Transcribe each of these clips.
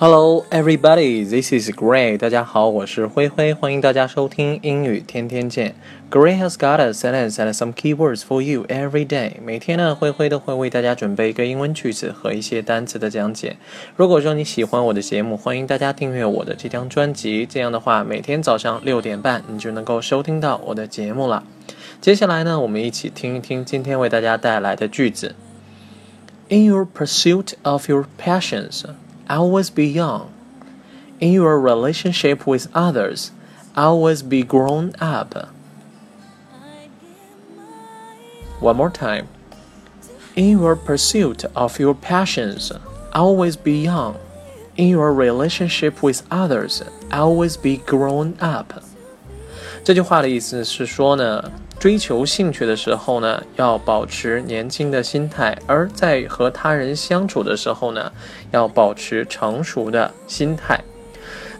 Hello, everybody. This is Gray. 大家好，我是灰灰，欢迎大家收听英语天天见。Gray has got a sentence and some keywords for you every day. 每天呢，灰灰都会为大家准备一个英文句子和一些单词的讲解。如果说你喜欢我的节目，欢迎大家订阅我的这张专辑。这样的话，每天早上六点半，你就能够收听到我的节目了。接下来呢，我们一起听一听今天为大家带来的句子。In your pursuit of your passions. always be young. In your relationship with others, always be grown up. One more time. In your pursuit of your passions, always be young. In your relationship with others, always be grown up. 这句话的意思是说呢， 追求兴趣的时候呢，要保持年轻的心态；而在和他人相处的时候呢，要保持成熟的心态。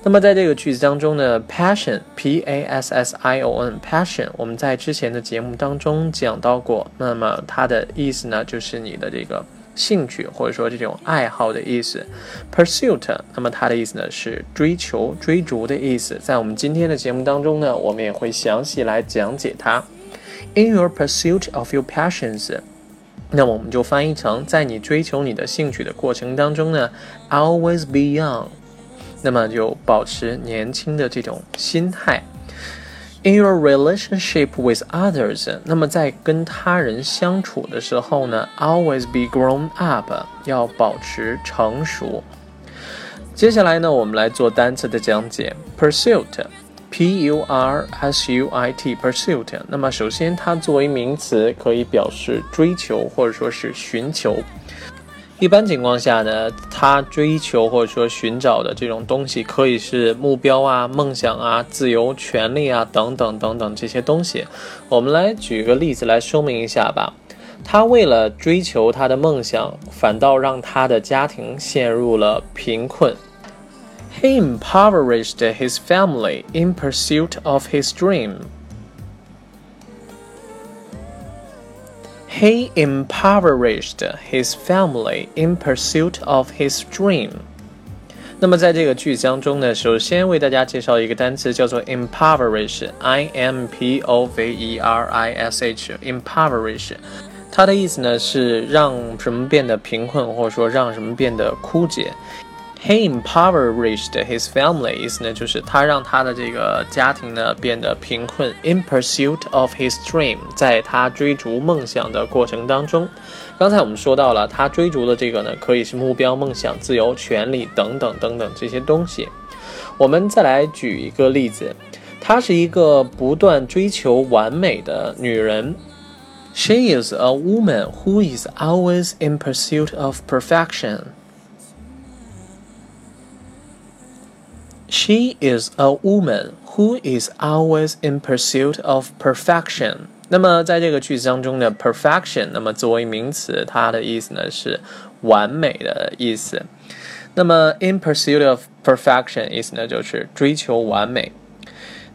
那么在这个句子当中呢，passion，p a s s i o n，passion，我们在之前的节目当中讲到过。那么它的意思呢，就是你的这个。兴趣或者说这种爱好的意思，pursuit，那么它的意思呢是追求、追逐的意思。在我们今天的节目当中呢，我们也会详细来讲解它。In your pursuit of your passions，那么我们就翻译成在你追求你的兴趣的过程当中呢，always be young，那么就保持年轻的这种心态。In your relationship with others，那么在跟他人相处的时候呢，always be grown up，要保持成熟。接下来呢，我们来做单词的讲解，pursuit。P U R S U I T pursuit。那么首先，它作为名词，可以表示追求或者说是寻求。一般情况下呢，他追求或者说寻找的这种东西，可以是目标啊、梦想啊、自由、权利啊等等等等这些东西。我们来举个例子来说明一下吧。他为了追求他的梦想，反倒让他的家庭陷入了贫困。He impoverished his family in pursuit of his dream. He impoverished his family in pursuit of his dream。那么在这个句子当中呢，首先为大家介绍一个单词，叫做 impoverish，i m p o v e r i s h，impoverish。它的意思呢是让什么变得贫困，或者说让什么变得枯竭。 He impoverished his family，意思呢就是他让他的这个家庭呢变得贫困。In pursuit of his dream，在他追逐梦想的过程当中，刚才我们说到了他追逐的这个呢，可以是目标、梦想、自由、权利等等等等这些东西。我们再来举一个例子，她是一个不断追求完美的女人。She is a woman who is always in pursuit of perfection. She is a woman who is always in pursuit of perfection。那么在这个句子当中呢，perfection，那么作为名词，它的意思呢是完美的意思。那么 in pursuit of perfection 意思呢就是追求完美。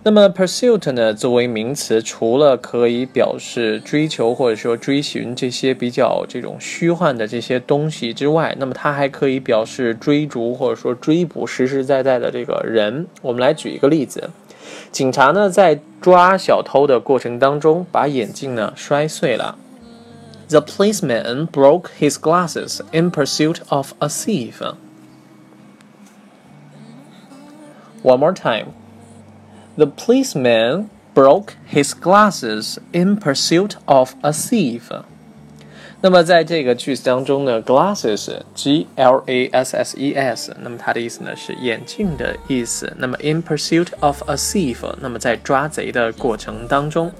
那么 pursuit 呢，作为名词，除了可以表示追求或者说追寻这些比较这种虚幻的这些东西之外，那么它还可以表示追逐或者说追捕实实在在的这个人。我们来举一个例子：警察呢在抓小偷的过程当中，把眼镜呢摔碎了。The policeman broke his glasses in pursuit of a thief. One more time. The policeman broke his glasses in pursuit of a thief。那么在这个句子当中呢，glasses，g l a s s e s，那么它的意思呢是眼镜的意思。那么 in pursuit of a thief，那么在抓贼的过程当中，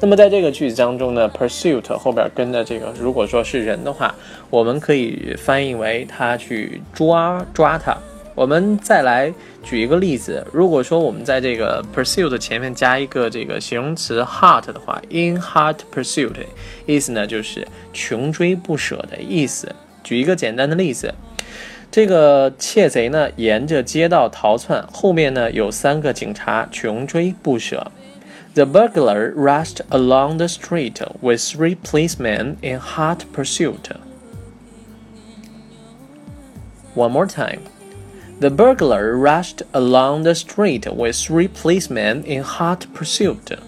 那么在这个句子当中呢，pursuit 后边跟的这个，如果说是人的话，我们可以翻译为他去抓抓他。我们再来举一个例子，如果说我们在这个 pursuit 前面加一个这个形容词 hot 的话，in hot pursuit，意思呢就是穷追不舍的意思。举一个简单的例子，这个窃贼呢沿着街道逃窜，后面呢有三个警察穷追不舍。The burglar rushed along the street with three policemen in hot pursuit. One more time. The burglar rushed along the street with three policemen in hot pursuit.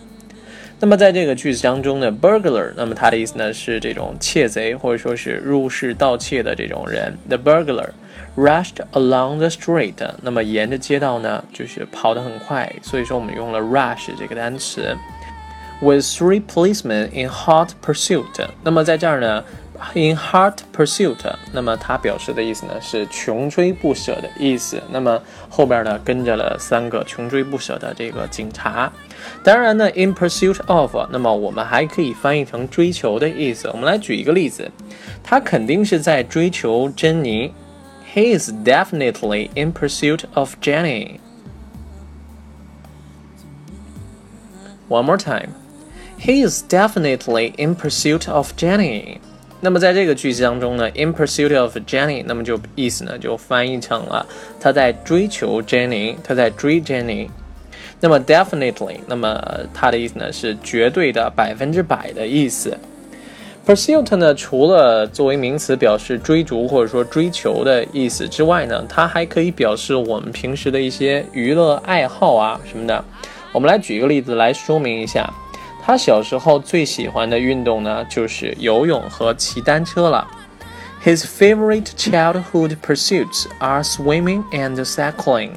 那么在这个句子当中呢，burglar，那么它的意思呢是这种窃贼或者说是入室盗窃的这种人。The burglar rushed along the street，那么沿着街道呢就是跑得很快，所以说我们用了 rush 这个单词。With three policemen in hot pursuit，那么在这儿呢。In hot pursuit，那么它表示的意思呢是穷追不舍的意思。那么后边呢跟着了三个穷追不舍的这个警察。当然呢，in pursuit of，那么我们还可以翻译成追求的意思。我们来举一个例子，他肯定是在追求珍妮。He is definitely in pursuit of Jenny. One more time. He is definitely in pursuit of Jenny. 那么在这个句子当中呢，in pursuit of Jenny，那么就意思呢就翻译成了他在追求 Jenny，他在追 Jenny。那么 definitely，那么它的意思呢是绝对的、百分之百的意思。pursuit 呢，除了作为名词表示追逐或者说追求的意思之外呢，它还可以表示我们平时的一些娱乐爱好啊什么的。我们来举一个例子来说明一下。他小时候最喜欢的运动呢，就是游泳和骑单车了。His favorite childhood pursuits are swimming and cycling.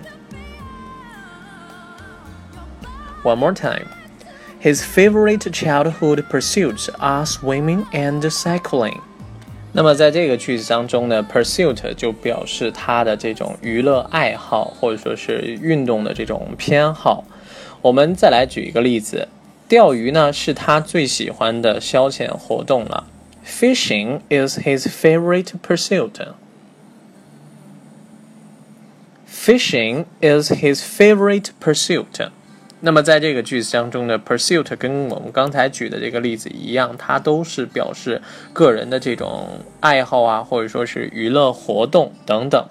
One more time. His favorite childhood pursuits are swimming and cycling. 那么在这个句子当中呢，pursuit 就表示他的这种娱乐爱好或者说是运动的这种偏好。我们再来举一个例子。 钓鱼呢是他最喜欢的消遣活动了。Fishing is his favorite pursuit. Fishing is his favorite pursuit. 那么在这个句子当中的 pursuit 跟我们刚才举的这个例子一样，它都是表示个人的这种爱好啊，或者说是娱乐活动等等。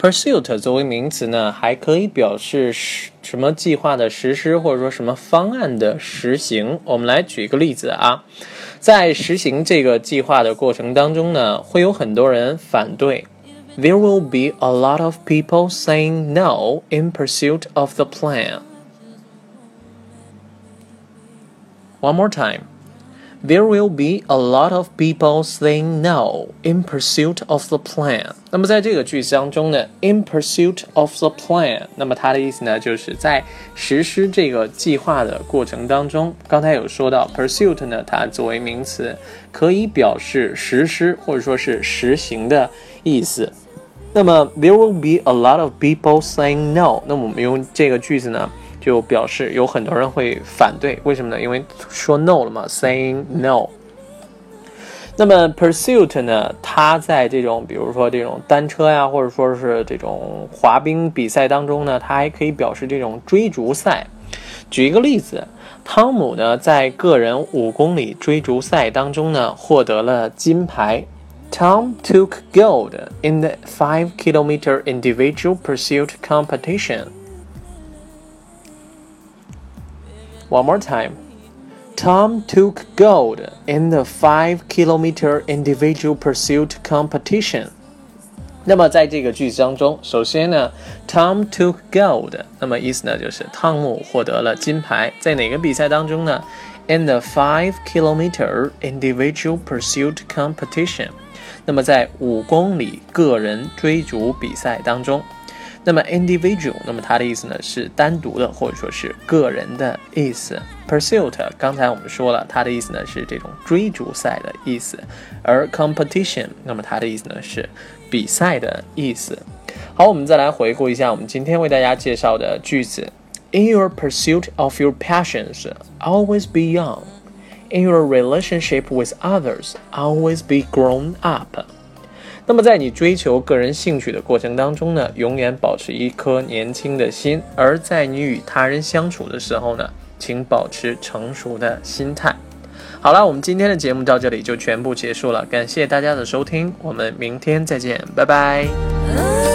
Pursuit 作为名词呢，还可以表示什什么计划的实施，或者说什么方案的实行。我们来举一个例子啊，在实行这个计划的过程当中呢，会有很多人反对。There will be a lot of people saying no in pursuit of the plan. One more time. There will be a lot of people saying no in pursuit of the plan。那么在这个句子当中呢，in pursuit of the plan，那么它的意思呢，就是在实施这个计划的过程当中。刚才有说到，pursuit 呢，它作为名词，可以表示实施或者说是实行的意思。那么 there will be a lot of people saying no，那么我们用这个句子呢？就表示有很多人会反对，为什么呢？因为说 no 了嘛，saying no。那么 pursuit 呢？它在这种比如说这种单车呀，或者说是这种滑冰比赛当中呢，它还可以表示这种追逐赛。举一个例子，汤姆呢在个人五公里追逐赛当中呢获得了金牌。Tom took gold in the five kilometer individual pursuit competition. One more time. Tom took gold in the five kilometer individual pursuit competition. 那么在这个句子当中，首先呢，Tom took gold，那么意思呢就是汤姆获得了金牌，在哪个比赛当中呢？In the five kilometer individual pursuit competition，那么在五公里个人追逐比赛当中。 那么 individual，那么它的意思呢是单独的或者说是个人的意思。pursuit，刚才我们说了，它的意思呢是这种追逐赛的意思。而 competition，那么它的意思呢是比赛的意思。好，我们再来回顾一下我们今天为大家介绍的句子。In your pursuit of your passions, always be young. In your relationship with others, always be grown up. 那么，在你追求个人兴趣的过程当中呢，永远保持一颗年轻的心；而在你与他人相处的时候呢，请保持成熟的心态。好了，我们今天的节目到这里就全部结束了，感谢大家的收听，我们明天再见，拜拜。